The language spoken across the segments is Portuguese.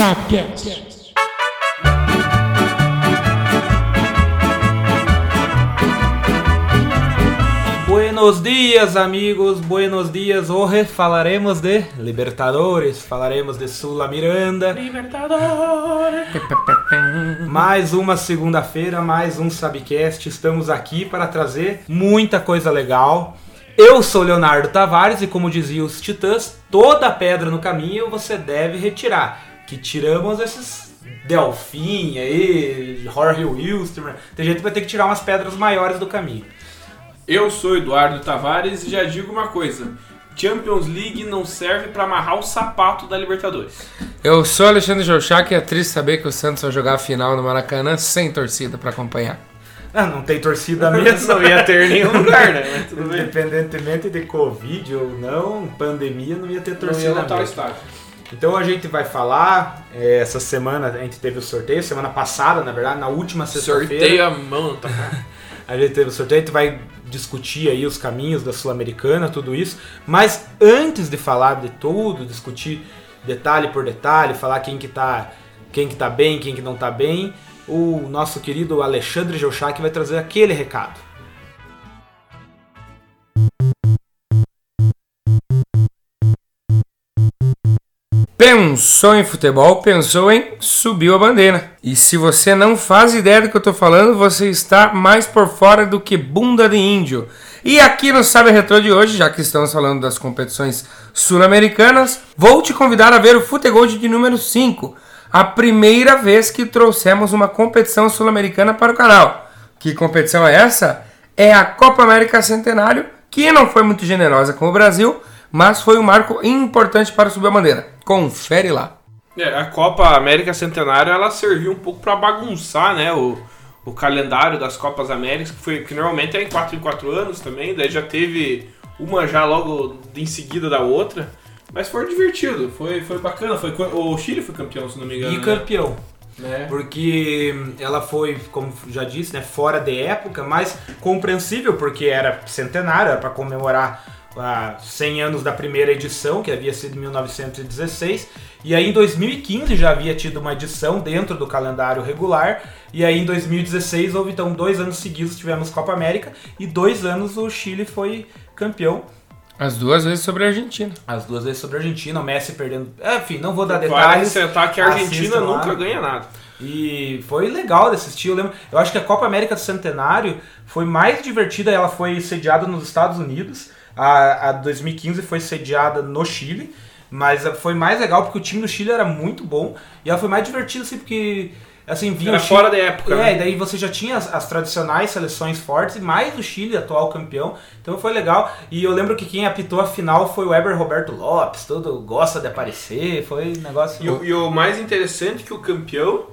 Chapcast. Buenos dias, amigos. Buenos dias. Hoje falaremos de Libertadores, falaremos de Sula Miranda. Libertadores. Mais uma segunda-feira, mais um Sabcast. Estamos aqui para trazer muita coisa legal. Eu sou Leonardo Tavares e como diziam os titãs, toda pedra no caminho você deve retirar. Que tiramos esses Delfim aí, Jorge Wilstermann. Tem gente que vai ter que tirar umas pedras maiores do caminho. Eu sou Eduardo Tavares e já digo uma coisa: Champions League não serve pra amarrar o sapato da Libertadores. Eu sou Alexandre Jorchak e é triste saber que o Santos vai jogar a final no Maracanã sem torcida pra acompanhar. Ah, não tem torcida mesmo. Não ia ter nenhum lugar, né? Mas tudo bem. Independentemente de Covid ou não, pandemia, não ia ter Não ia torcida lotar o mesmo. estádio. Então a gente vai falar, é, essa semana a gente teve o sorteio, semana passada, na verdade, na última Sorteio sexta-feira. a mão, tá? A gente teve o sorteio, a gente vai discutir aí os caminhos da Sul-Americana, tudo isso. Mas antes de falar de tudo, discutir detalhe por detalhe, falar quem que tá, quem que tá bem, quem que não tá bem, o nosso querido Alexandre Geuchac vai trazer aquele recado. Pensou em futebol, pensou em subiu a bandeira. E se você não faz ideia do que eu tô falando, você está mais por fora do que bunda de índio. E aqui no Sabe Retro de hoje, já que estamos falando das competições sul-americanas, vou te convidar a ver o Futegold de número 5. A primeira vez que trouxemos uma competição sul-americana para o canal. Que competição é essa? É a Copa América Centenário, que não foi muito generosa com o Brasil, mas foi um marco importante para subir a bandeira. Confere lá. É, a Copa América Centenário ela serviu um pouco pra bagunçar, né? O, o calendário das Copas Américas, que, foi, que normalmente é em 4 em 4 anos também, daí já teve uma já logo em seguida da outra. Mas foi divertido, foi, foi bacana. Foi, o Chile foi campeão, se não me engano. E né? campeão. Né? Porque ela foi, como já disse, né, fora de época, mas compreensível, porque era centenário, era para comemorar ah, 100 anos da primeira edição, que havia sido em 1916. E aí em 2015 já havia tido uma edição dentro do calendário regular. E aí em 2016 houve então dois anos seguidos tivemos Copa América e dois anos o Chile foi campeão. As duas vezes sobre a Argentina. As duas vezes sobre a Argentina, o Messi perdendo. Ah, Enfim, não vou dar Vale detalhes. ressaltar que a Argentina lá. nunca ganha nada. E foi legal de assistir. Eu, lembro, eu acho que a Copa América do Centenário foi mais divertida. Ela foi sediada nos Estados Unidos. A, a 2015 foi sediada no Chile. Mas foi mais legal porque o time do Chile era muito bom. E ela foi mais divertida assim porque. Assim, vinha Era o Chile- fora da época, É, né? e daí você já tinha as, as tradicionais seleções fortes e mais o Chile, atual campeão. Então foi legal. E eu lembro que quem apitou a final foi o Weber Roberto Lopes. Todo gosta de aparecer. Foi um negócio. E, o- e o mais interessante é que o campeão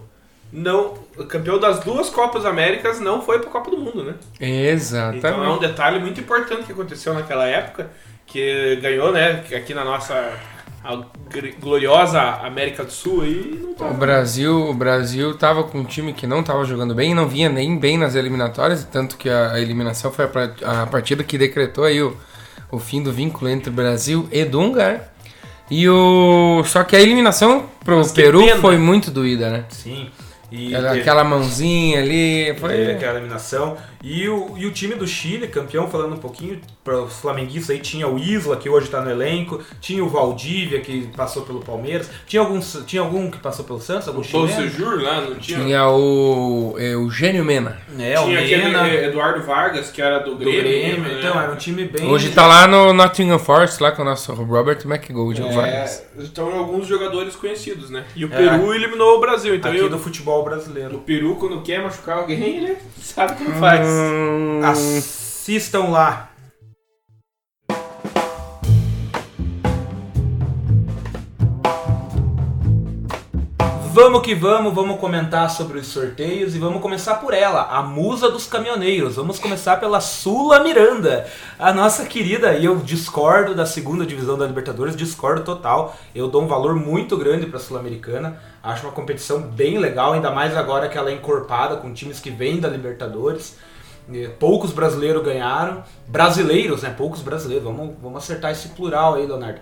não, campeão das duas Copas Américas não foi para a Copa do Mundo, né? Exatamente. Então é um detalhe muito importante que aconteceu naquela época, que ganhou, né, aqui na nossa gloriosa América do Sul aí não O tá. Brasil, o Brasil tava com um time que não tava jogando bem, não vinha nem bem nas eliminatórias, tanto que a eliminação foi a, partida que decretou aí o, o fim do vínculo entre Brasil e Dunga, né? E o só que a eliminação pro Peru pena. foi muito doída, né? Sim. E Aquela, teve- aquela mãozinha ali, Teve foi aquela eliminação. E o, e o time do Chile, campeão, falando um pouquinho, para os flamenguistas aí, tinha o Isla, que hoje tá no elenco, tinha o Valdívia, que passou pelo Palmeiras, tinha, alguns, tinha algum que passou pelo Santos, algum O chileno? Sejur lá não tinha. tinha o Eugênio Mena. É, o tinha Mena, aquele Eduardo Vargas, que era do do Grêmio. Grêmio, né? então era um time bem... Hoje tá lá no Nottingham Forest, lá com o nosso Robert McGold. o Vargas. É, então alguns jogadores conhecidos, né? E o É. Peru eliminou o Brasil, então aqui eu- do futebol brasileiro. o Peru quando quer machucar alguém, ele sabe como faz. Hum, Assistam lá. Vamos que vamos, vamos comentar sobre os sorteios e vamos começar por ela, a musa dos caminhoneiros. Vamos começar pela Sula Miranda, a nossa querida. E eu discordo da segunda divisão da Libertadores, discordo total. Eu dou um valor muito grande para a Sul-Americana. Acho uma competição bem legal, ainda mais agora que ela é encorpada com times que vêm da Libertadores. Poucos brasileiros ganharam. Brasileiros, né? Poucos brasileiros. Vamos, vamos acertar esse plural aí, Leonardo.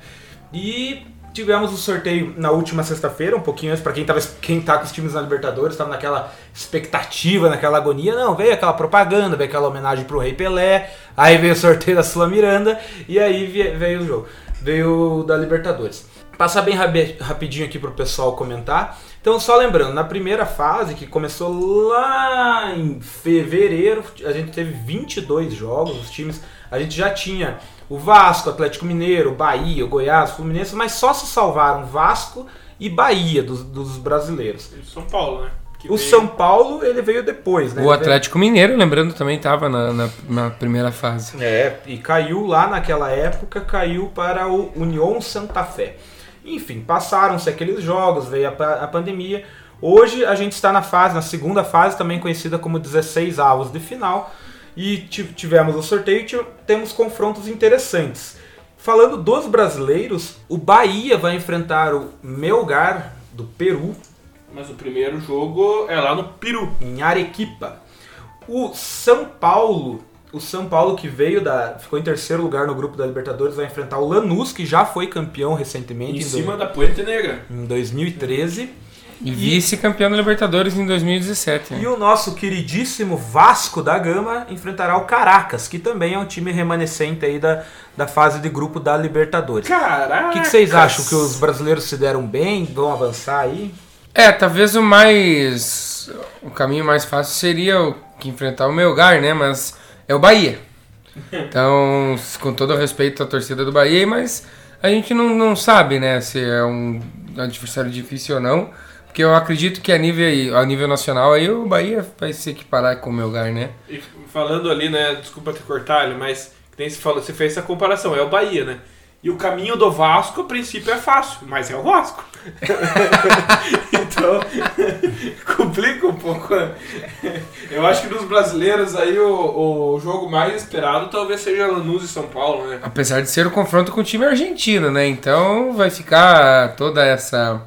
E Tivemos o sorteio na última sexta-feira, um pouquinho antes, para quem, tava, quem tá com os times na Libertadores, estava naquela expectativa, naquela agonia. Não, veio aquela propaganda, veio aquela homenagem pro Rei Pelé, aí veio o sorteio da Sula Miranda, e aí veio o jogo. Veio da Libertadores. Passar bem rapidinho aqui pro pessoal comentar. Então, só lembrando, na primeira fase, que começou lá em fevereiro, a gente teve 22 jogos, os times, a gente já tinha o Vasco, Atlético Mineiro, Bahia, o Goiás, o Fluminense, mas só se salvaram Vasco e Bahia dos, dos brasileiros. E São Paulo, né? Que o veio... São Paulo ele veio depois, né? O Atlético Mineiro, lembrando, também estava na, na, na, primeira fase. É, e caiu lá naquela época, caiu para o União Santa Fé. Enfim, passaram-se aqueles jogos, veio a, a pandemia. Hoje a gente está na fase, na segunda fase, também conhecida como 16 avos de final. E tivemos o sorteio e temos confrontos interessantes. Falando dos brasileiros, o Bahia vai enfrentar o Melgar do Peru. Mas o primeiro jogo é lá no Peru. Em Arequipa. O São Paulo o São Paulo, que veio da. ficou em terceiro lugar no grupo da Libertadores, vai enfrentar o Lanús, que já foi campeão recentemente. Em, em cima da Puente Negra. Em 2013. E vice-campeão da Libertadores em 2017. Né? E o nosso queridíssimo Vasco da Gama enfrentará o Caracas, que também é um time remanescente aí da, da fase de grupo da Libertadores. Caraca! O que, que vocês acham? Que os brasileiros se deram bem? Vão avançar aí? É, talvez o mais. O caminho mais fácil seria o que enfrentar o Melgar, né? Mas é o Bahia. Então, com todo respeito à torcida do Bahia, mas a gente não, não sabe, né, se é um adversário difícil ou não. Porque eu acredito que a nível, a nível nacional aí o Bahia vai se equiparar com o Melgar, né? E falando ali, né, desculpa te cortar, mas nem se falou, você fez essa comparação, é o Bahia, né? E o caminho do Vasco, a princípio, é fácil, mas é o Vasco. então, complica um pouco. Eu acho que dos brasileiros aí o, o jogo mais esperado talvez seja Lanús e São Paulo, né? Apesar de ser o confronto com o time argentino, né? Então vai ficar toda essa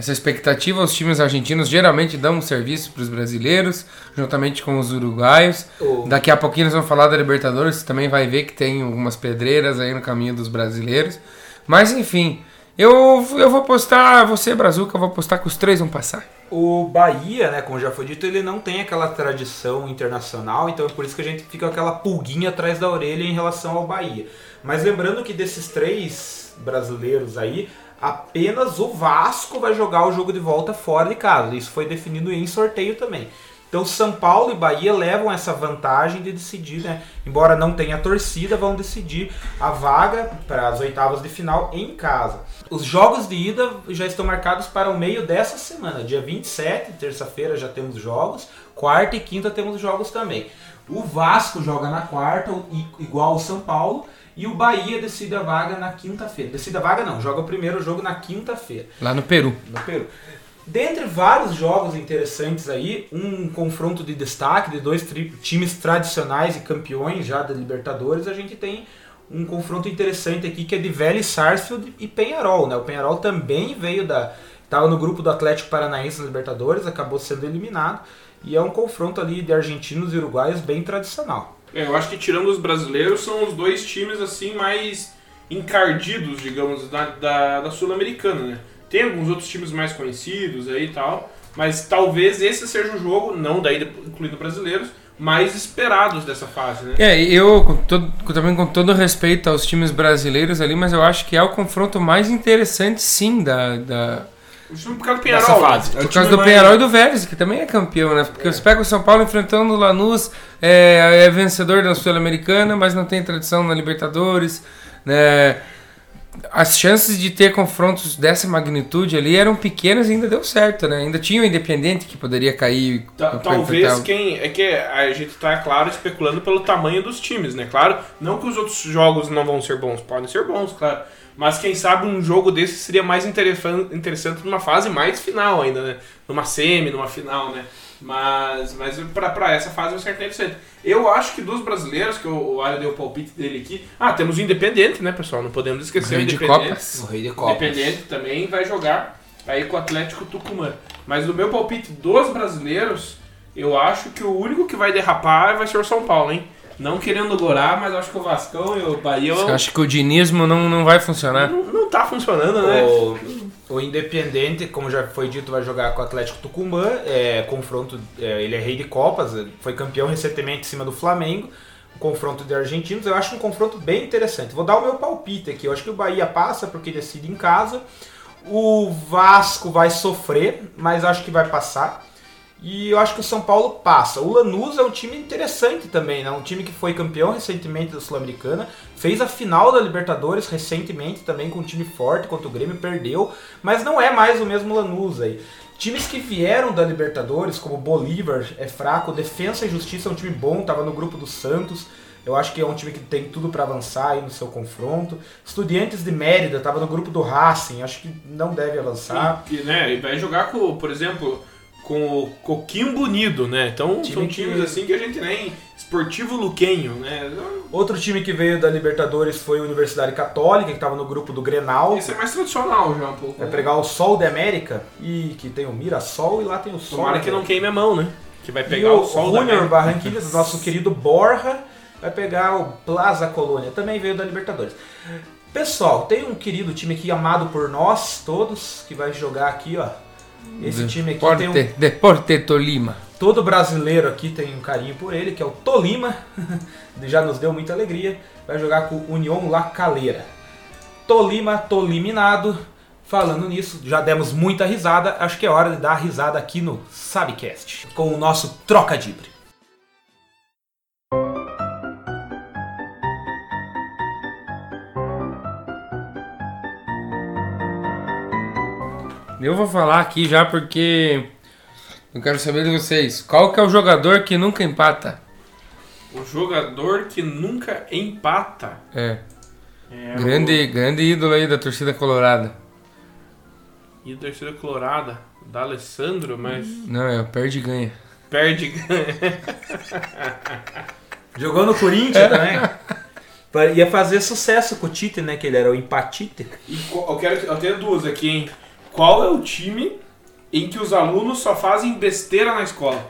essa expectativa, os times argentinos geralmente dão um serviço para os brasileiros, juntamente com os uruguaios. Oh. Daqui a pouquinho nós vamos falar da Libertadores, você também vai ver que tem algumas pedreiras aí no caminho dos brasileiros. Mas enfim, eu, eu vou postar, você Brazuca, eu vou postar que os três vão passar. O Bahia, né, como já foi dito, ele não tem aquela tradição internacional, então é por isso que a gente fica com aquela pulguinha atrás da orelha em relação ao Bahia. Mas lembrando que desses três brasileiros aí, apenas o Vasco vai jogar o jogo de volta fora de casa. Isso foi definido em sorteio também. Então São Paulo e Bahia levam essa vantagem de decidir, né? Embora não tenha torcida, vão decidir a vaga para as oitavas de final em casa. Os jogos de ida já estão marcados para o meio dessa semana. Dia 27, terça-feira, já temos jogos. Quarta e quinta temos jogos também. O Vasco joga na quarta, igual o São Paulo. E o Bahia decide a vaga na quinta-feira. Decide a vaga não, joga o primeiro jogo na quinta-feira. Lá no Peru. No Peru. Dentre vários jogos interessantes aí, um confronto de destaque de dois times tradicionais e campeões já da Libertadores, a gente tem um confronto interessante aqui que é de Vélez Sarsfield e Penharol, né? O Penharol também veio da estava no grupo do Atlético Paranaense na Libertadores, acabou sendo eliminado e é um confronto ali de argentinos e uruguaios bem tradicional. É, eu acho que tirando os brasileiros, são os dois times assim mais encardidos, digamos, da, da, da Sul-Americana, né? Tem alguns outros times mais conhecidos aí e tal, mas talvez esse seja o jogo, não daí incluindo brasileiros, mais esperados dessa fase, né? É, eu com todo, também com todo respeito aos times brasileiros ali, mas eu acho que é o confronto mais interessante sim da, da por causa do Penharol. Fase. Por causa do mais... Penharol e do Vélez, que também é campeão, né? Porque é. você pega o São Paulo enfrentando o Lanús, é, é vencedor da Sul-Americana, mas não tem tradição na Libertadores, né? As chances de ter confrontos dessa magnitude ali eram pequenas e ainda deu certo, né? Ainda tinha o Independente que poderia cair. talvez quem. É que a gente tá, claro, especulando pelo tamanho dos times, né? Claro, não que os outros jogos não vão ser bons, podem ser bons, claro. Mas quem sabe um jogo desse seria mais interessante numa fase mais final ainda, né? Numa semi, numa final, né? Mas, mas para essa fase vai ser interessante. Eu acho que dos brasileiros, que o, o deu o palpite dele aqui. Ah, temos o Independente, né, pessoal? Não podemos esquecer o, o Independente. O Rei de Copas. Independente também vai jogar aí com o Atlético Tucumã. Mas no meu palpite dos brasileiros, eu acho que o único que vai derrapar vai ser o São Paulo, hein? Não querendo gorar, mas acho que o Vascão e o Bahia Você acha que o dinismo não, não vai funcionar? não, não tá funcionando, né? O, o Independente, como já foi dito, vai jogar com o Atlético Tucumã. É, confronto, é, ele é rei de Copas, foi campeão recentemente em cima do Flamengo. Um confronto de argentinos, eu acho um confronto bem interessante. Vou dar o meu palpite aqui. Eu acho que o Bahia passa porque decide em casa. O Vasco vai sofrer, mas acho que vai passar. E eu acho que o São Paulo passa. O Lanús é um time interessante também, né? Um time que foi campeão recentemente da Sul-Americana, fez a final da Libertadores recentemente também com um time forte contra o Grêmio, perdeu, mas não é mais o mesmo Lanús aí. Times que vieram da Libertadores, como Bolívar, é fraco, Defensa e Justiça é um time bom, tava no grupo do Santos. Eu acho que é um time que tem tudo para avançar aí no seu confronto. Estudiantes de Mérida estava no grupo do Racing, acho que não deve avançar. E, e, né, e vai jogar com, por exemplo, com o Coquinho Bonito, né? Então Time são que- times assim que a gente nem. Esportivo Luquenho, né? Outro time que veio da Libertadores foi a Universidade Católica, que estava no grupo do Grenal. Esse é mais tradicional já um pouco. Vai né? pegar o Sol da América, e que tem o Mirassol, e lá tem o Sol. Tomara que não queime a mão, né? Que vai E pegar o, o, sol o da Junior do nosso querido Borja, vai pegar o Plaza Colônia, também veio da Libertadores. Pessoal, tem um querido time aqui amado por nós todos, que vai jogar aqui, ó. Esse time aqui tem um, Deporte, Deporte Tolima. todo brasileiro aqui tem um carinho por ele, que é o Tolima. Já nos deu muita alegria. Vai jogar com o União La Calera. Tolima, Toliminado. Falando nisso, já demos muita risada. Acho que é hora de dar risada aqui no Sabcast. Com o nosso Trocadibre. Eu vou falar aqui já porque eu quero saber de vocês. Qual que é o jogador que nunca empata? O jogador que nunca empata. É, É grande, grande ídolo aí da torcida colorada. O... E a torcida colorada. Da Alessandro, mas Não, é o perde e ganha. perde. Jogou no Corinthians também. Pa- Ia fazer sucesso com o Tite, né? Que ele era o empatite. E eu, quero, eu tenho duas aqui, hein? Qual é o time em que os alunos só fazem besteira na escola?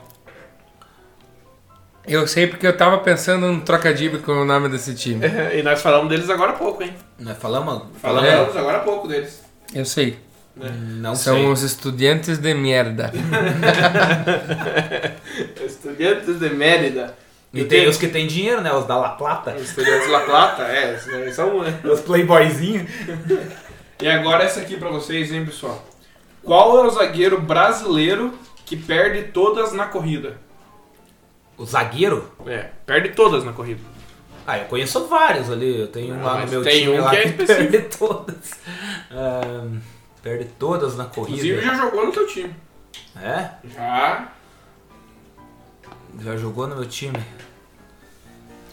Eu sei porque eu tava pensando no trocadilho com o nome desse time. e nós falamos deles agora há pouco, hein? Nós falamos? Falamos É. agora há pouco deles. Eu sei. Não São sei. os estudantes de merda. Estudiantes de Mérida. E tem os que tem dinheiro, né? Os da La Plata. Estudiantes de La Plata, é, são. né? Os playboyzinhos. E agora essa aqui pra vocês, hein, pessoal? Qual é o zagueiro brasileiro que perde todas na corrida? O zagueiro? É, perde todas na corrida. Ah, eu conheço vários ali. Eu tenho um Ah, lá no meu tem time um lá que é que, perde todas. Ahn, perde todas na Inclusive corrida. já jogou no teu time. É? Já. Já jogou no meu time.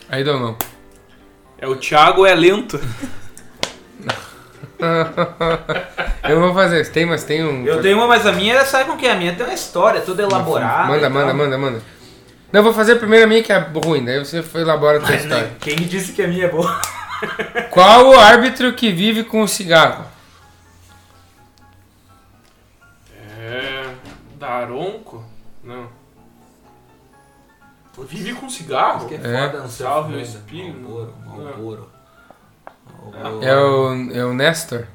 Aí don't know. É o Thiago é lento. Eu vou fazer. Tem, mas tem um. Eu tenho uma, mas a minha, sabe com que é? A minha tem uma história, tudo elaborada. Manda, manda, manda, manda. Não, eu vou fazer primeiro a minha que é ruim, daí você foi elabora a tua história. Quem disse que a minha é boa? Qual o árbitro que vive com o cigarro? É. Daronco? Não. Vive com cigarro? Que é É. foda, não sei. Salve o foda. espinho. Malboro, Malboro. É o, é o Nestor?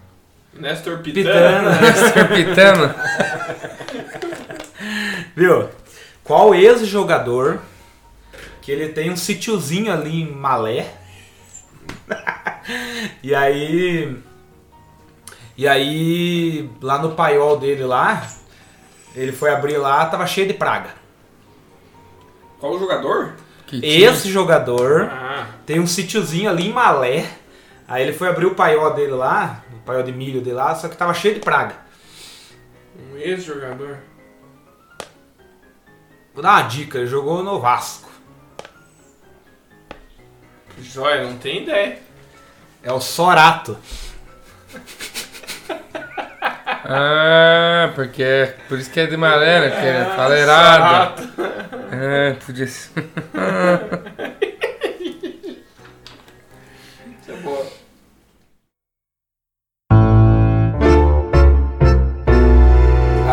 Nestor Pitana. Pitana. Nestor Pitano? Viu? Qual ex-jogador que ele tem um sítiozinho ali em Malé? e aí. E aí, lá no paiol dele lá, ele foi abrir lá, tava cheio de praga. Qual o jogador? Esse jogador Ah, tem um sítiozinho ali em Malé. Aí ele foi abrir o paiol dele lá, o paiol de milho dele lá, só que tava cheio de praga. um ex-jogador. Vou dar uma dica, ele jogou no Vasco. Joia, não tem ideia. É o Sorato. Ah, porque é por isso que é de né? Que é faleirado. É, podia ser.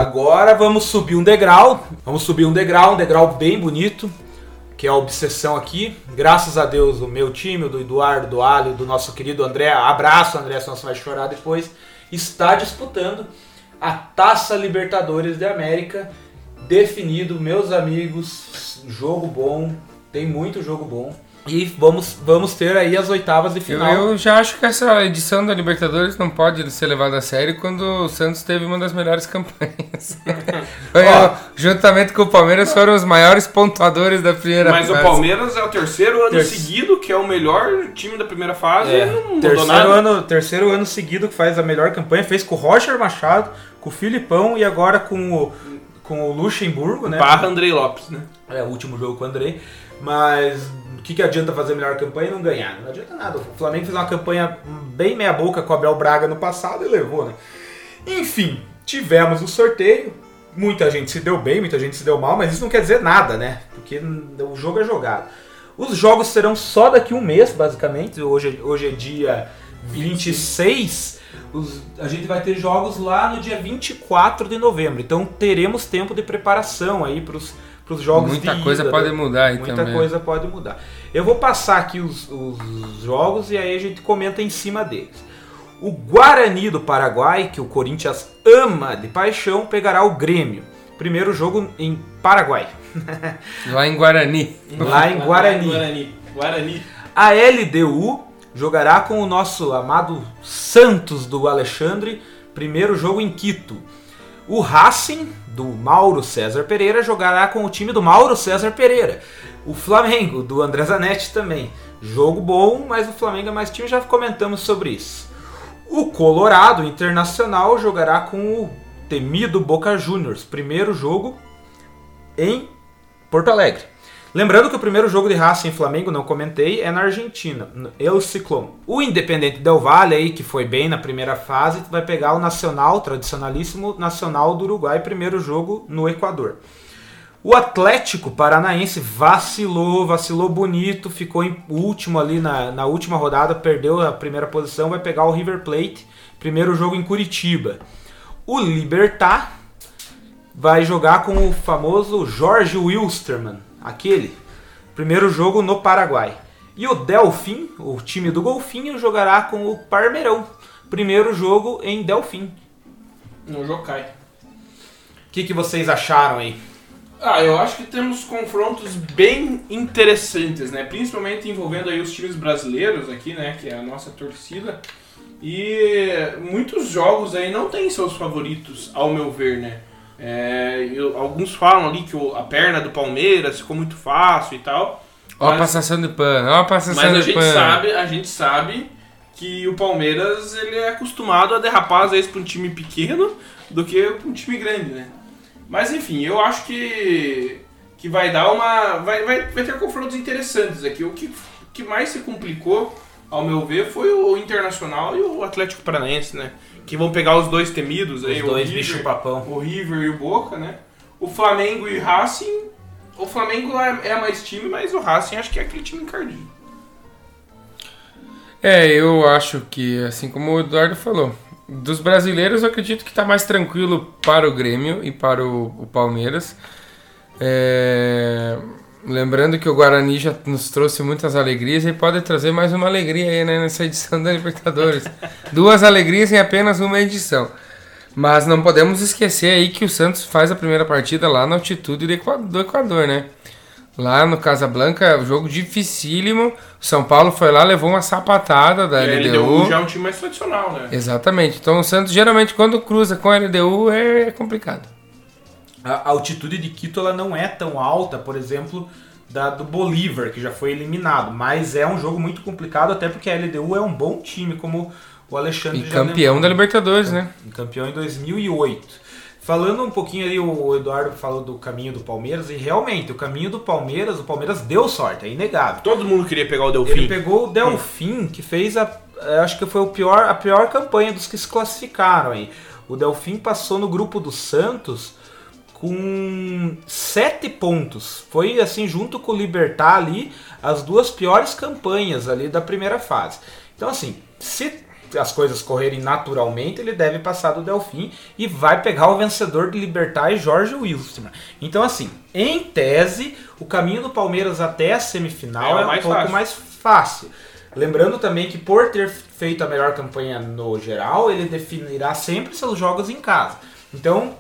Agora vamos subir um degrau. Vamos subir um degrau, um degrau bem bonito. que é a obsessão aqui. Graças a Deus, o meu time, o do Eduardo, do Alho, do nosso querido André, abraço André, senão você vai chorar depois, está disputando a Taça Libertadores de América. Definido, meus amigos, jogo bom, tem muito jogo bom. E vamos, vamos ter aí as oitavas de final. eu já acho que essa edição da Libertadores não pode ser levada a sério quando o Santos teve uma das melhores campanhas. Ó. juntamente com o Palmeiras foram os maiores pontuadores da primeira Mas o fase. Palmeiras é o terceiro ano Terce- seguido, que é o melhor time da primeira fase. É, e não terceiro, nada. ano, terceiro ano seguido que faz a melhor campanha. Fez com o Roger Machado, com o Filipão e agora com o, com o Luxemburgo, né? Barra Andrei Lopes, né? É o último jogo com o Andrei. Mas o que, que adianta fazer a melhor campanha e não ganhar? Não adianta nada. O Flamengo fez uma campanha bem meia-boca com o Abel Braga no passado e levou, né? Enfim, tivemos o sorteio. Muita gente se deu bem, muita gente se deu mal, mas isso não quer dizer nada, né? Porque o jogo é jogado. Os jogos serão só daqui um mês, basicamente. Hoje, hoje é dia 26. Os- a gente vai ter jogos lá no dia 24 de novembro. Então teremos tempo de preparação aí para os jogos Muita de coisa ida, pode né? mudar aí Muita também. coisa pode mudar. Eu vou passar aqui os, os jogos e aí a gente comenta em cima deles. O Guarani do Paraguai, que o Corinthians ama de paixão, pegará o Grêmio. Primeiro jogo em Paraguai, Lá em Guarani. lá em Guarani. Guarani. Guarani. A LDU jogará com o nosso amado Santos do Alexandre, primeiro jogo em Quito. O Racing, do Mauro César Pereira, jogará com o time do Mauro César Pereira. O Flamengo, do André Zanetti também. Jogo bom, mas o Flamengo é mais time, já comentamos sobre isso. O Colorado Internacional jogará com o temido Boca Juniors, primeiro jogo em Porto Alegre. Lembrando que o primeiro jogo de Racing e Flamengo, não comentei, é na Argentina, El Ciclón. O Independente Del Valle, aí, que foi bem na primeira fase, vai pegar o Nacional, tradicionalíssimo Nacional do Uruguai, primeiro jogo no Equador. O Atlético Paranaense vacilou, vacilou bonito, ficou em último ali na, na última rodada, perdeu a primeira posição, vai pegar o River Plate, primeiro jogo em Curitiba. O Libertar vai jogar com o famoso Jorge Wilstermann, aquele. Primeiro jogo no Paraguai. E o Delfim, o time do Golfinho, jogará com o Parmeirão. Primeiro jogo em Delfim. No Jokai. O que, que vocês acharam aí? Ah, eu acho que temos confrontos bem interessantes, né? Principalmente envolvendo aí os times brasileiros aqui, né? Que é a nossa torcida. E muitos jogos aí não têm seus favoritos, ao meu ver, né? É, eu- alguns falam ali que o- a perna do Palmeiras ficou muito fácil e tal. Ó a passação de pano, ó a passação Mas a gente pano. sabe, a gente sabe que o Palmeiras ele é acostumado a derrapar às vezes para um time pequeno do que para um time grande, né? Mas enfim, eu acho que que vai dar uma vai, vai, vai ter confrontos interessantes aqui. O que, que mais se complicou, ao meu ver, foi o Internacional e o Atlético Paranaense, né? Que vão pegar os dois temidos aí, Os dois o bicho papão. o River e o Boca, né? O Flamengo e Racing. O Flamengo é, é mais time, mas o Racing acho que é aquele time encardido. É, eu acho que, assim como o Eduardo falou, dos brasileiros eu acredito que está mais tranquilo para o Grêmio e para o, o Palmeiras. É, lembrando que o Guarani já nos trouxe muitas alegrias e pode trazer mais uma alegria aí né, nessa edição da Libertadores. Duas alegrias em apenas uma edição. Mas não podemos esquecer aí que o Santos faz a primeira partida lá na altitude do Equa- do Equador, né? Lá no Casablanca, um jogo dificílimo. O São Paulo foi lá, levou uma sapatada da E a LDU. LDU já é um time mais tradicional, né? Exatamente. Então o Santos geralmente quando cruza com a LDU é complicado. A altitude de Quito ela não é tão alta, por exemplo, da do Bolívar, que já foi eliminado. Mas é um jogo muito complicado, até porque a LDU é um bom time, como o Alexandre E já campeão lembrou. da Libertadores, né? Campeão em 2008. Falando um pouquinho ali, o Eduardo falou do caminho do Palmeiras, e realmente, o caminho do Palmeiras, o Palmeiras deu sorte, é inegável. Todo mundo queria pegar o Delfim. Ele pegou o Delfim, que fez a. Acho que foi o pior, a pior campanha dos que se classificaram aí. O Delfim passou no grupo do Santos com sete pontos. Foi assim, junto com o Libertar ali, as duas piores campanhas ali da primeira fase. Então, assim, se as coisas correrem naturalmente, ele deve passar do Delfim e vai pegar o vencedor de Libertar e Jorge Wilson. Então, assim, em tese, o caminho do Palmeiras até a semifinal É é, um pouco fácil. mais fácil. Lembrando também que por ter feito a melhor campanha no geral, ele definirá sempre seus jogos em casa. Então,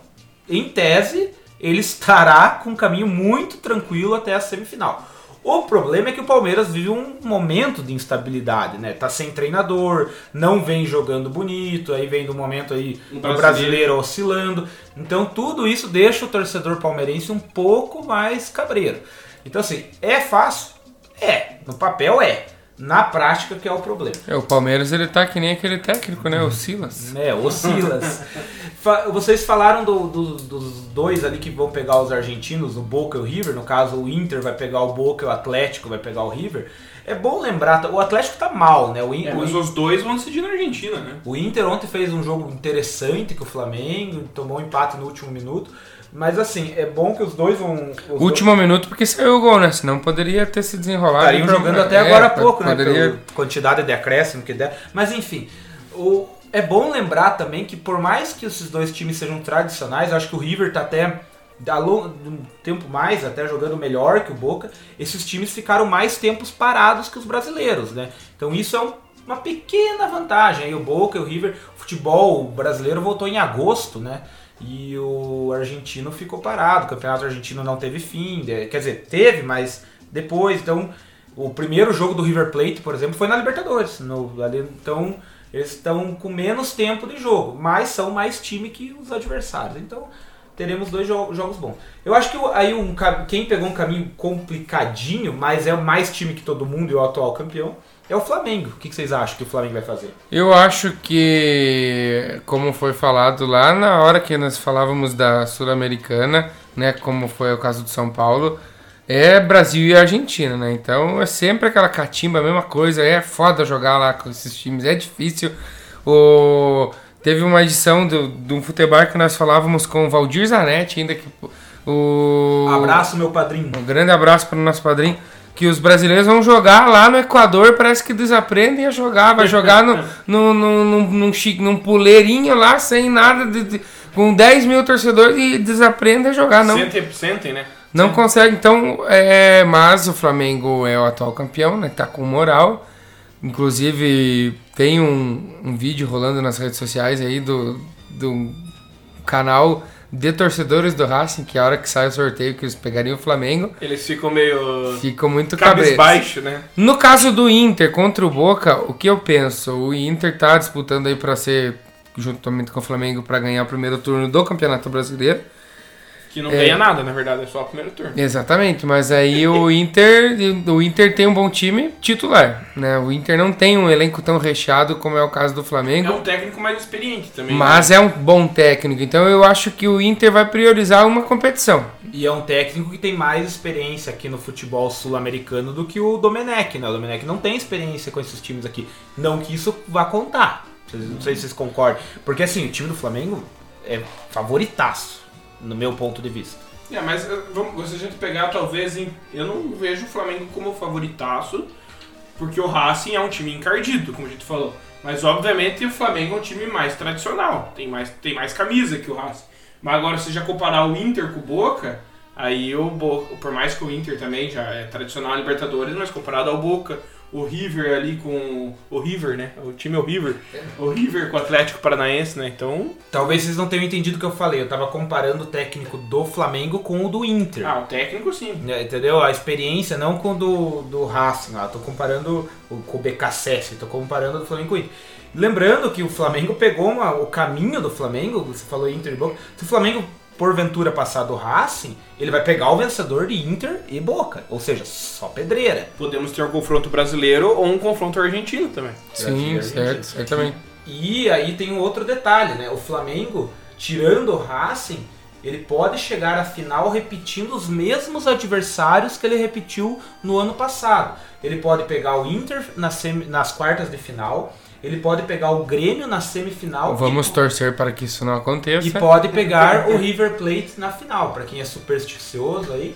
em tese, ele estará com um caminho muito tranquilo até a semifinal. O problema é que o Palmeiras vive um momento de instabilidade, né? Tá sem treinador, não vem jogando bonito, aí vem do momento aí O o brasileiro. brasileiro oscilando. Então tudo isso deixa o torcedor palmeirense um pouco mais cabreiro. Então assim, é fácil? É, no papel é. Na prática que é o problema. É, o Palmeiras ele tá que nem aquele técnico, né? O Silas. É, o Silas. Vocês falaram do- do- dos dois ali que vão pegar os argentinos, o Boca e o River. No caso, o Inter vai pegar o Boca e o Atlético vai pegar o River. É bom lembrar, o Atlético tá mal, né? O, In- É, mas os dois vão decidir na Argentina, né? o Inter ontem fez um jogo interessante com o Flamengo, tomou um empate no último minuto. Mas assim, é bom que os dois vão. os Último minuto porque saiu o gol, né? Senão poderia ter se desenrolado. Estariam pra- jogando até é, agora há pouco, né? poderia- Pela quantidade de acréscimo que der. Mas enfim, o, é bom lembrar também que por mais que esses dois times sejam tradicionais, acho que o River tá até um tempo mais, até jogando melhor que o Boca, esses times ficaram mais tempos parados que os brasileiros, né? Então isso é um- uma pequena vantagem. Aí o Boca e o River, o futebol brasileiro voltou em agosto, né? E o argentino ficou parado. O campeonato argentino não teve fim. Quer dizer, teve, mas depois. Então, o primeiro jogo do River Plate, por exemplo, foi na Libertadores. No, então, eles estão com menos tempo de jogo, mas são mais time que os adversários. Então, teremos dois jo- jogos bons. Eu acho que o- aí um, quem pegou um caminho complicadinho, mas é mais time que todo mundo e o atual campeão, é o Flamengo. O que vocês acham que o Flamengo vai fazer? Eu acho que, como foi falado lá na hora que nós falávamos da Sul-Americana, né, como foi o caso do São Paulo, é Brasil e Argentina, né? Então é sempre aquela catimba, a mesma coisa, é foda jogar lá com esses times, é difícil. O... Teve uma edição do, do futebol que nós falávamos com o Valdir Zanetti, ainda que o... Abraço, meu padrinho. Um grande abraço para o nosso padrinho. Que os brasileiros vão jogar lá no Equador, parece que desaprendem a jogar. Vai jogar no, no, no, num, num, num puleirinho lá, sem nada, de, de- com 10 mil torcedores e desaprendem a jogar. Não, Sentem, sentem, né? não consegue. Então, é, mas o Flamengo é o atual campeão, né? Tá com moral. Inclusive, tem um, um vídeo rolando nas redes sociais aí do, do canal de torcedores do Racing, que é a hora que sai o sorteio que eles pegariam o Flamengo. Eles ficam meio Ficam muito cabreiros. cabisbaixo, né? No caso do Inter contra o Boca, o que eu penso? O Inter tá disputando aí para ser, juntamente com o Flamengo, para ganhar o primeiro turno do Campeonato Brasileiro. Que não É. ganha nada, na verdade, é só o primeiro turno. Exatamente, mas aí o Inter, o Inter tem um bom time titular, né? O Inter não tem um elenco tão recheado como é o caso do É Flamengo, um técnico mais experiente também. mas né? é um bom técnico. Então eu acho que o Inter vai priorizar uma competição. E é um técnico que tem mais experiência aqui no futebol sul-americano do que o Domenech, né? O Domenech não tem experiência com esses times aqui. Não que isso vá contar. Não sei se vocês concordam. Porque assim, o time do Flamengo é favoritaço, no meu ponto de vista. É, mas eh, vamos, se a gente pegar, talvez, em, eu não vejo o Flamengo como favoritaço, porque o Racing é um time encardido, como a gente falou. Mas, obviamente, o Flamengo é um time mais tradicional, tem mais, tem mais camisa que o Racing. Mas agora, se já comparar o Inter com o Boca, aí o Boca, por mais que o Inter também já é tradicional na Libertadores, mas comparado ao Boca, o River ali com o River, né? O time é o River. O River com o Atlético Paranaense, né? Então, Talvez vocês não tenham entendido o que eu falei. Eu tava comparando o técnico do Flamengo com o do Inter. ah, o técnico sim. Né, Entendeu? A experiência não com o do, do Racing lá. Tô comparando o, com o BKSS, tô comparando o Flamengo com o Inter. Lembrando que o Flamengo pegou uma- o caminho do Flamengo, você falou Inter e Boca. Se o Flamengo, porventura, passar do Racing, ele vai pegar o vencedor de Inter e Boca. Ou seja, só pedreira. Podemos ter um confronto brasileiro ou um confronto argentino também. Sim, certo, certamente. E aí tem um outro detalhe, né? O Flamengo, tirando o Racing, ele pode chegar à final repetindo os mesmos adversários que ele repetiu no ano passado. Ele pode pegar o Inter nas, semi- nas quartas de final, ele pode pegar o Grêmio na semifinal Vamos e, torcer para que isso não aconteça. e pode pegar o River Plate na final, para quem é supersticioso aí.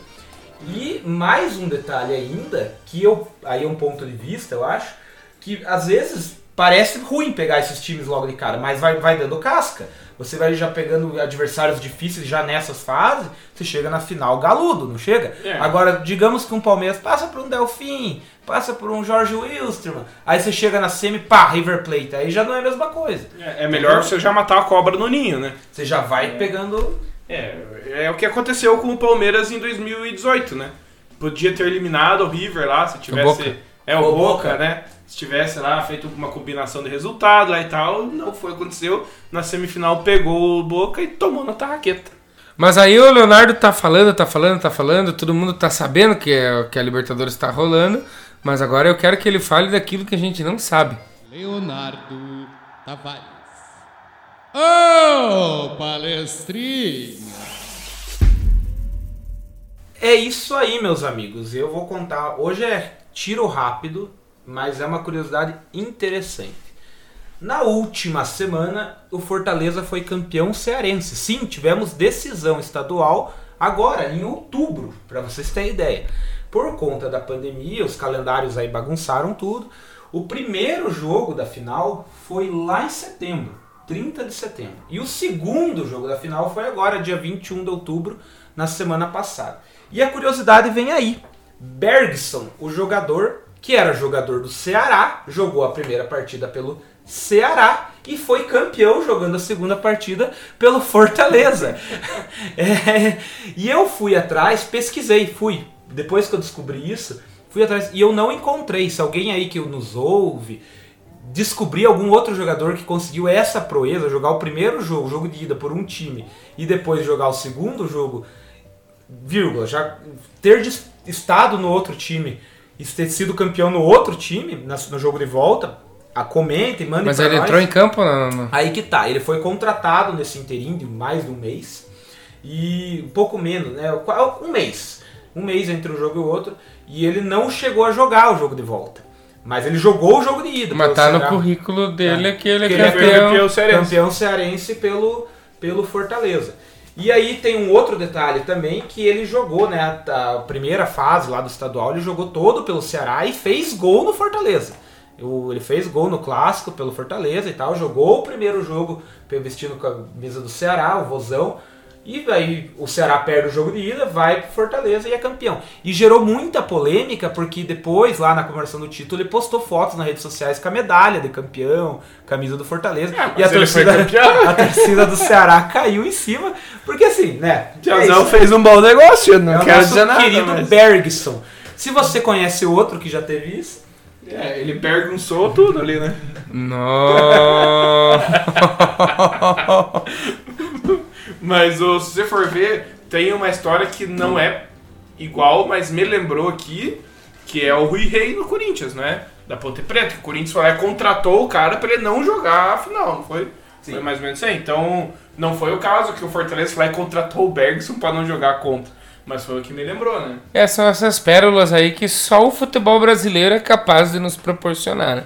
E mais um detalhe ainda, que eu aí é um ponto de vista, eu acho, que às vezes parece ruim pegar esses times logo de cara, mas vai, vai dando casca. Você vai já pegando adversários difíceis já nessas fases, você chega na final galudo, não chega? É. Agora, digamos que um Palmeiras passa por um Delfim, passa por um Jorge Wilstermann, aí você chega na semi, pá, River Plate, aí já não é a mesma coisa. É, é melhor você já matar a cobra no ninho, né? Você já vai pegando É, é o que aconteceu com o Palmeiras em 2018, né? Podia ter eliminado o River lá, se tivesse. Boca. É, o O Boca, Boca. né? Se tivesse lá feito uma combinação de resultado lá e tal, não foi, aconteceu. Na semifinal pegou o Boca e tomou na tarraqueta. Mas aí o Leonardo tá falando, tá falando, tá falando, todo mundo tá sabendo que, é, que a Libertadores tá rolando, mas agora eu quero que ele fale daquilo que a gente não sabe. Leonardo Tavares. Ô, palestrinha! É isso aí, meus amigos. Eu vou contar. Hoje é tiro rápido, mas é uma curiosidade interessante. Na última semana, o Fortaleza foi campeão cearense. Sim, tivemos decisão estadual agora, em outubro, para vocês terem ideia. Por conta da pandemia, os calendários aí bagunçaram tudo. O primeiro jogo da final foi lá em setembro, 30 de setembro. E o segundo jogo da final foi agora, dia 21 de outubro, na semana passada. E a curiosidade vem aí. Bergson, o jogador que era jogador do Ceará, jogou a primeira partida pelo Ceará e foi campeão jogando a segunda partida pelo Fortaleza. É, e eu fui atrás, pesquisei, fui. Depois que eu descobri isso, fui atrás e eu não encontrei. Se alguém aí que nos ouve descobrir algum outro jogador que conseguiu essa proeza, jogar o primeiro jogo, jogo de ida por um time, e depois jogar o segundo jogo, vírgula, já ter estado no outro time e ter sido campeão no outro time, no jogo de volta, a comentem, mandem Mas pra ele nós. entrou em campo não, não. Aí que tá, ele foi contratado nesse interim de mais de um mês e um pouco menos, né? Qual- Um mês. Um mês entre um jogo e o outro. E ele não chegou a jogar o jogo de volta. Mas ele jogou o jogo de ida. Mas tá no currículo dele É. que ele é campeão. campeão cearense. Campeão cearense pelo, pelo Fortaleza. E aí tem um outro detalhe também que ele jogou, né? A, primeira fase lá do estadual, ele jogou todo pelo Ceará e fez gol no Fortaleza. Ele fez gol no clássico pelo Fortaleza e tal, jogou o primeiro jogo vestindo a camisa do Ceará, o Vozão. E aí o Ceará perde o jogo de ida, vai pro Fortaleza e é campeão. E gerou muita polêmica, porque depois, lá na comemoração do título, ele postou fotos nas redes sociais com a medalha de campeão, camisa do Fortaleza. Ah, e a torcida, campeão. a torcida do Ceará caiu em cima, porque assim, né? é Tiazão isso. fez um bom negócio, não É quero nosso dizer nada. querido mas- Bergson. Se você conhece outro que já teve isso, É, ele perguntou tudo ali, né? Nossa. Mas ô, se você for ver, tem uma história que não é igual, mas me lembrou aqui, que é o Rui Rei no Corinthians, né? Da Ponte Preta. que O Corinthians foi lá e contratou o cara pra ele não jogar a final, não foi? Foi mais ou menos assim. Então, não foi o caso que o Fortaleza foi lá e contratou o Bergson pra não jogar contra. Mas foi o que me lembrou, né? É, são essas pérolas aí que só o futebol brasileiro é capaz de nos proporcionar. né?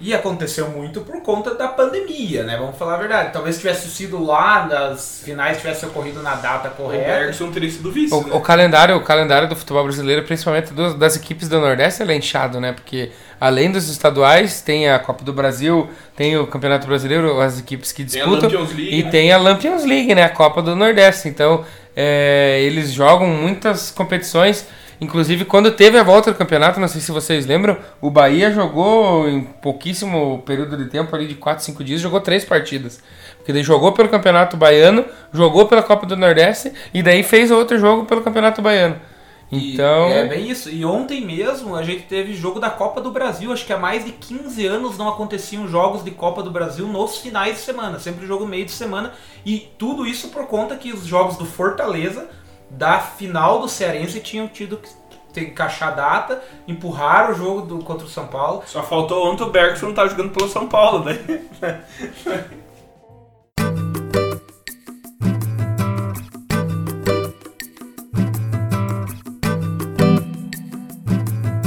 E aconteceu muito por conta da pandemia, né? Vamos falar a verdade. Talvez tivesse sido lá nas finais, tivesse ocorrido na data O correta. Bergson teria sido vice, O, né? o calendário, o calendário do futebol brasileiro, principalmente dos- das equipes do Nordeste, ele é inchado, né? Porque além dos estaduais, tem a Copa do Brasil, tem o Campeonato Brasileiro, as equipes que Tem a disputam. Champions League, e né? tem a Lampions League, né? A Copa do Nordeste. Então, é, eles jogam muitas competições. Inclusive, quando teve a volta do campeonato, não sei se vocês lembram, o Bahia jogou em pouquíssimo período de tempo, ali de 4, 5 dias, jogou três partidas. Porque ele jogou pelo Campeonato Baiano, jogou pela Copa do Nordeste e daí fez outro jogo pelo Campeonato Baiano. E Então, É bem isso. E ontem mesmo a gente teve jogo da Copa do Brasil. Acho que há mais de 15 anos não aconteciam jogos de Copa do Brasil nos finais de semana. Sempre jogo meio de semana. E tudo isso por conta que os jogos do Fortaleza, da final do Cearense, tinham tido que encaixar a data, empurrar o jogo do, contra o São Paulo. Só faltou ontem o Bergson não tá jogando pelo São Paulo, né?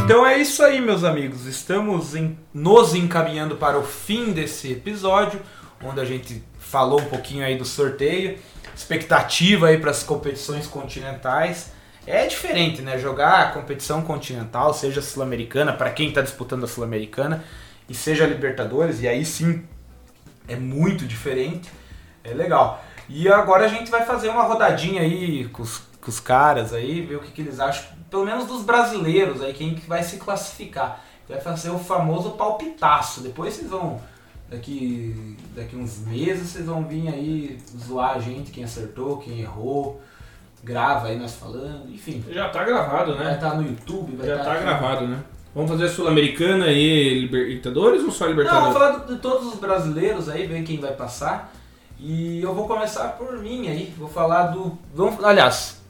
Então é isso aí, meus amigos. Estamos em- nos encaminhando para o fim desse episódio, onde a gente falou um pouquinho aí do sorteio, expectativa aí para as competições continentais. É diferente, né? Jogar a competição continental, seja sul-americana, para quem está disputando a sul-americana, e seja Libertadores, e aí sim é muito diferente, é legal. E agora a gente vai fazer uma rodadinha aí com os, com os caras aí, ver o que, que eles acham, pelo menos dos brasileiros aí, quem que vai se classificar. Vai fazer o famoso palpitaço. Depois vocês vão, daqui, daqui uns meses, vocês vão vir aí zoar a gente, quem acertou, quem errou. Grava aí nós falando, enfim. Já tá gravado, Vai né? estar no YouTube, vai Já tá aqui. gravado, né? Vamos fazer Sul-Americana e Libertadores ou só Não, Libertadores? vamos falar de todos os brasileiros aí, ver quem vai passar. E eu vou começar por mim aí. Vou falar do. Vamos, aliás,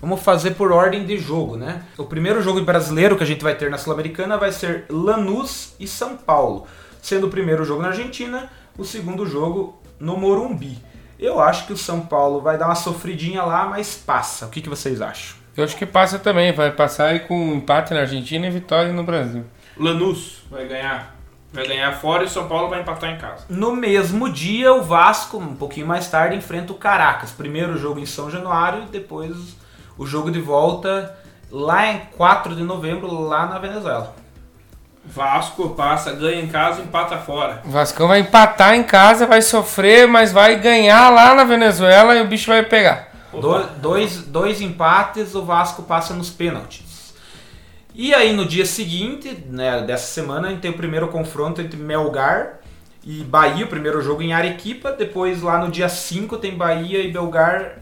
vamos fazer por ordem de jogo, né? O primeiro jogo brasileiro que a gente vai ter na Sul-Americana vai ser Lanús e São Paulo. Sendo o primeiro jogo na Argentina, o segundo jogo no Morumbi. Eu acho que o São Paulo vai dar uma sofridinha lá, mas passa. O que, que vocês acham? Eu acho que passa também, vai passar aí com um empate na Argentina e vitória no Brasil. Lanús vai ganhar. Vai ganhar fora e o São Paulo vai empatar em casa. No mesmo dia, o Vasco, um pouquinho mais tarde, enfrenta o Caracas. Primeiro jogo em São Januário e depois o jogo de volta lá em 4 de novembro, lá na Venezuela. Vasco passa, ganha em casa e empata fora. O Vascão vai empatar em casa, vai sofrer, mas vai ganhar lá na Venezuela e o bicho vai pegar. Do- dois, dois empates, o Vasco passa nos pênaltis. E aí no dia seguinte, né, dessa semana, a gente tem o primeiro confronto entre Melgar e Bahia, o primeiro jogo em Arequipa. Depois lá no dia 5 tem Bahia e Belgar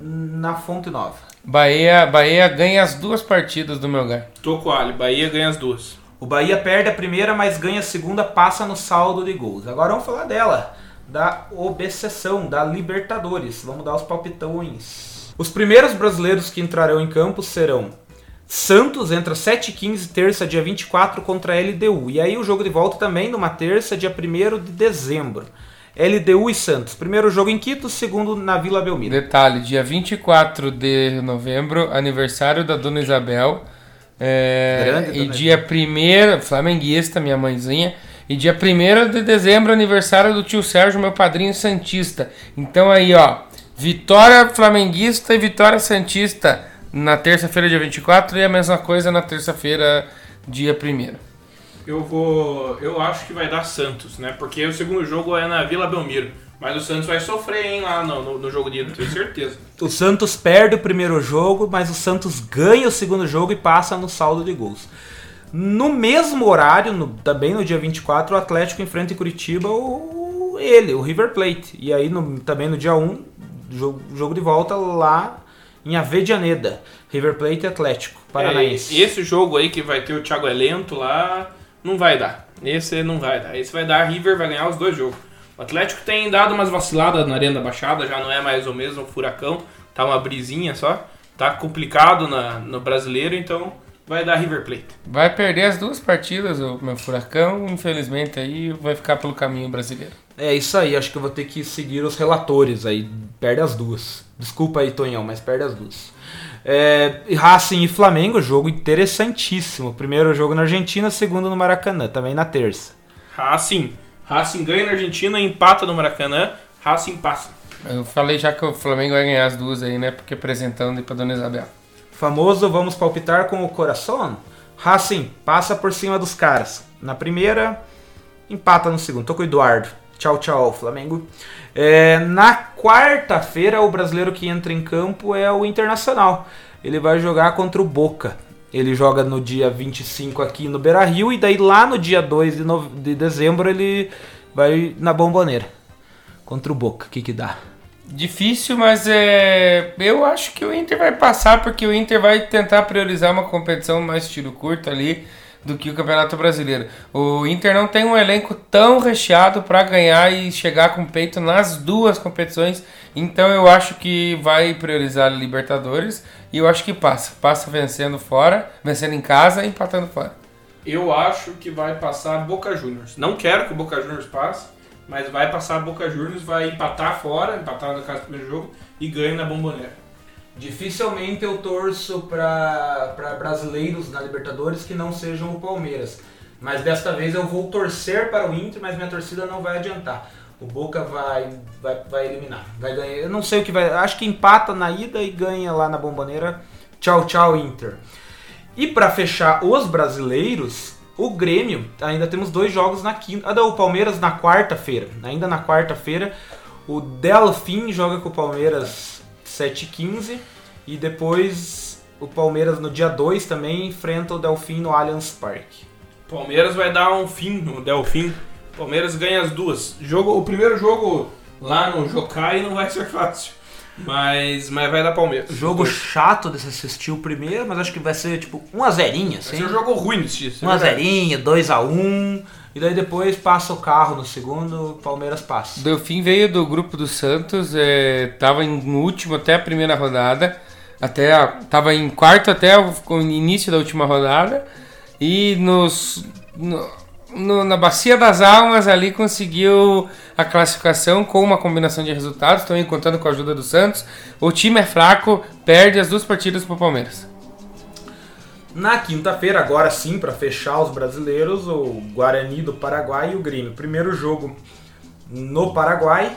na Fonte Nova. Bahia, Bahia ganha as duas partidas do Melgar. Tô com o Ali, Bahia ganha as duas. O Bahia perde a primeira, mas ganha a segunda, passa no saldo de gols. Agora vamos falar dela, da obsessão, da Libertadores. Vamos dar os palpitões. Os primeiros brasileiros que entrarão em campo serão Santos, entra 7h15, terça, dia 24, contra a LDU. E aí o jogo de volta também numa terça, dia 1 de dezembro. LDU e Santos. Primeiro jogo em Quito, segundo na Vila Belmiro. Detalhe, dia 24 de novembro, aniversário da Dona Isabel. É, e dia 1 flamenguista, minha mãezinha. E dia 1 de dezembro, aniversário do tio Sérgio, meu padrinho Santista. Então aí, ó, vitória flamenguista e vitória Santista na terça-feira, dia 24, e a mesma coisa na terça-feira, dia 1 Eu vou. Eu acho que vai dar Santos, né? Porque o segundo jogo é na Vila Belmiro. Mas o Santos vai sofrer, hein, lá no, no, no jogo de ida, tenho certeza. O Santos perde o primeiro jogo, mas o Santos ganha o segundo jogo e passa no saldo de gols. No mesmo horário, no- também no dia 24, o Atlético enfrenta em Curitiba o, ele, o River Plate. E aí no- também no dia 1, jogo, jogo de volta lá em Avedianeda. River Plate e Atlético Paranaense. É, esse jogo aí que vai ter o Thiago Elento lá, não vai dar. Esse não vai dar. Esse vai dar, River vai ganhar os dois jogos. O Atlético tem dado umas vaciladas na Arena da Baixada, já não é mais o mesmo furacão, tá uma brisinha só. Tá complicado na, no brasileiro, então vai dar River Plate. Vai perder as duas partidas, o meu furacão, infelizmente aí vai ficar pelo caminho brasileiro. É isso aí, acho que eu vou ter que seguir os relatores aí. Perde as duas. Desculpa aí, Tonhão, mas perde as duas. É, e Racing e Flamengo, jogo interessantíssimo. Primeiro jogo na Argentina, segundo no Maracanã, também na terça. Racing. Racing ganha na Argentina, empata no Maracanã, Racing passa. Eu falei já que o Flamengo vai ganhar as duas aí, né? Porque apresentando aí pra Dona Isabel. Famoso, vamos palpitar com o coração? Racing, passa por cima dos caras. Na primeira, empata no segundo. Tô com o Eduardo. Tchau, tchau, Flamengo. É, na quarta-feira, o brasileiro que entra em campo é o Internacional. Ele vai jogar contra o Boca. Ele joga no dia 25 aqui no Beira Rio e daí lá no dia 2 de, de dezembro ele vai na Bomboneira. Contra o Boca. O que que dá? Difícil, mas é. Eu acho que o Inter vai passar, porque o Inter vai tentar priorizar uma competição mais tiro curto ali do que o Campeonato Brasileiro. O Inter não tem um elenco tão recheado para ganhar e chegar com peito nas duas competições. Então eu acho que vai priorizar Libertadores e eu acho que passa. Passa vencendo fora, vencendo em casa e empatando fora. Eu acho que vai passar Boca Juniors. Não quero que o Boca Juniors passe, mas vai passar Boca Juniors, vai empatar fora, empatar no caso do primeiro jogo, e ganha na Bomboneira. Dificilmente eu torço para brasileiros na Libertadores que não sejam o Palmeiras. Mas desta vez eu vou torcer para o Inter, mas minha torcida não vai adiantar. O Boca vai, vai, vai eliminar. Vai ganhar. Eu não sei o que vai. Acho que empata na ida e ganha lá na Bomboneira. Tchau, tchau, Inter. E para fechar os brasileiros, O Grêmio, ainda temos dois jogos na quinta. Ah, o Palmeiras na quarta-feira. Ainda na quarta-feira, o Delfim joga com o Palmeiras 7h15. E depois o Palmeiras no dia 2 também enfrenta o Delfim no Allianz Parque. Palmeiras vai dar um fim no Delfim. Palmeiras ganha as duas. Jogo, o primeiro jogo lá no Jokai não vai ser fácil. Mas, mas vai dar Palmeiras. Jogo chato de se assistir o primeiro, mas acho que vai ser tipo 1x0, Vai assim. ser um jogo ruim de assistir. 1x0, 2x1. E daí depois passa o carro no segundo, Palmeiras passa. Delfim veio do grupo do Santos, é, tava em último até a primeira rodada, até a, tava em quarto até o, o início da última rodada e nos no- no- na bacia das almas ali conseguiu a classificação com uma combinação de resultados, também contando com a ajuda do Santos. O time é fraco, perde as duas partidas pro Palmeiras. Na quinta-feira, agora sim, para fechar os brasileiros, o Guarani do Paraguai e o Grêmio. Primeiro jogo no Paraguai,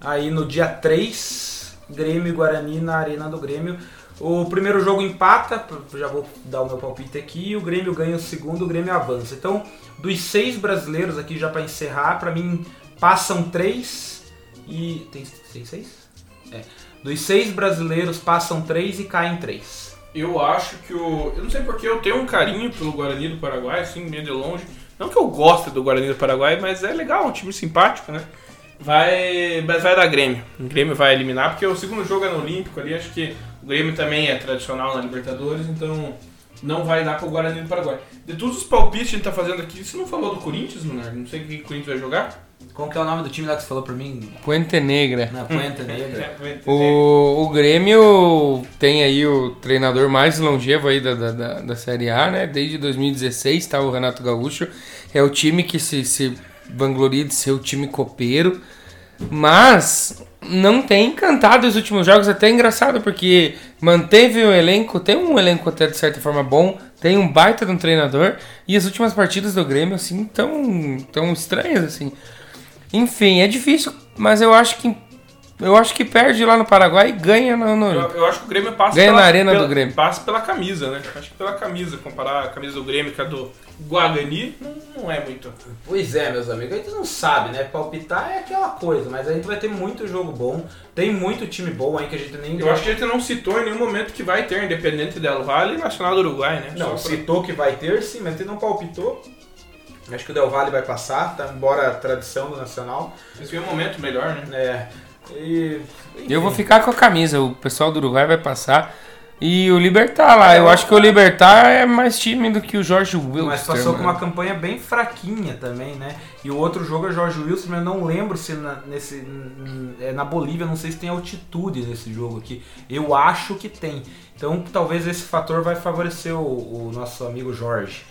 aí no dia 3, Grêmio e Guarani na Arena do Grêmio. O primeiro jogo empata, já vou dar o meu palpite aqui, o Grêmio ganha o segundo, o Grêmio avança. Então, dos seis brasileiros aqui, já para encerrar, para mim passam três e. Tem, tem seis? É. Dos seis brasileiros passam três e caem três. Eu acho que o. Eu não sei porque eu tenho um carinho pelo Guarani do Paraguai, assim, meio de longe. Não que eu goste do Guarani do Paraguai, mas é legal, um time simpático, né? Vai. Mas vai dar Grêmio. O Grêmio vai eliminar, porque o segundo jogo é no Olímpico ali, acho que o Grêmio também é tradicional na Libertadores, então não vai dar pro Guarani do Paraguai. De todos os palpites que a gente tá fazendo aqui, você não falou do Corinthians, Leonardo? Não sei o que o Corinthians vai jogar? Qual que é o nome do time lá que você falou pra mim? Puente Negra. Na Puente Negra. O, o Grêmio tem aí o treinador mais longevo aí da, da, da, da Série A, né? Desde 2016 tá o Renato Gaúcho. É o time que se, se vangloria de ser o time copeiro. Mas não tem encantado os últimos jogos. Até engraçado, porque manteve o elenco, tem um elenco até de certa forma bom, tem um baita de um treinador. E as últimas partidas do Grêmio, assim, tão, tão estranhas, assim. Enfim, é difícil, mas eu acho que eu acho que perde lá no Paraguai e ganha no, no- Eu, eu acho que o Grêmio passa Ganha pela, na arena pela- do Grêmio. Passa pela camisa, né? Acho que pela camisa, comparar a camisa do Grêmio com a do Guarani, não, não é muito. Pois é, meus amigos, a gente não sabe, né? Palpitar é aquela coisa, mas a gente vai ter muito jogo bom, tem muito time bom aí que a gente nem. Eu acho que a gente não citou em nenhum momento que vai ter, independente Del Valle e Nacional do Uruguai, né? Não, pra- citou que vai ter sim, mas a gente não palpitou. Acho que o Del Valle vai passar, tá, embora a tradição do Nacional. Esse é um momento melhor, né? É. E. Eu vou ficar com a camisa, o pessoal do Uruguai vai passar. E o Libertar lá, eu acho que o Libertar é mais time do que o Jorge Wilson. Mas passou com uma campanha bem fraquinha também, né? E o outro jogo é Jorge Wilson, mas eu não lembro se na, nesse, é na Bolívia, não sei se tem altitude nesse jogo aqui. Eu acho que tem. Então talvez esse fator vai favorecer o, o nosso amigo Jorge.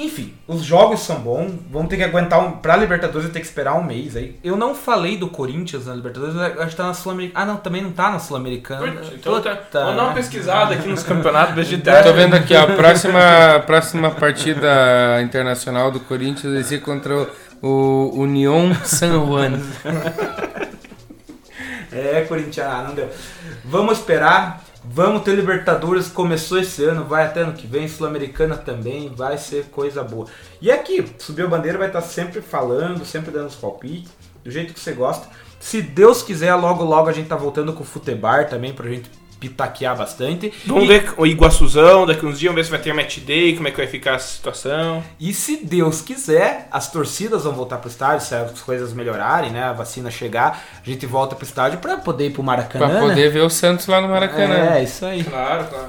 Enfim, os jogos são bons. Vamos ter que aguentar um. Pra Libertadores ter que esperar um mês aí. Eu não falei do Corinthians na Libertadores, eu acho que tá na Sul-Americana. Ah, não, também não tá na Sul-Americana. Então tá, Puta, vamos dar uma né? pesquisada aqui nos campeonatos Eu vegetais. tô vendo aqui, ó, a próxima, próxima partida internacional do Corinthians vai ser contra o União San Juan. É, Corinthians, ah, não deu. Vamos esperar. Vamos ter Libertadores, começou esse ano, vai até ano que vem, Sul-Americana também, vai ser coisa boa. E aqui, Subiu a Bandeira vai estar sempre falando, sempre dando os palpites, do jeito que você gosta. Se Deus quiser, logo logo a gente tá voltando com o Futebar também, pra gente pitaquear bastante. Vamos e, ver o Iguaçuzão daqui uns dias, vamos ver se vai ter match day, como é que vai ficar a situação. e se Deus quiser, as torcidas vão voltar pro estádio, se as coisas melhorarem, né, a vacina chegar, a gente volta pro estádio pra poder ir pro Maracanã, Pra né? poder ver o Santos lá no Maracanã. É, isso aí. Claro, claro.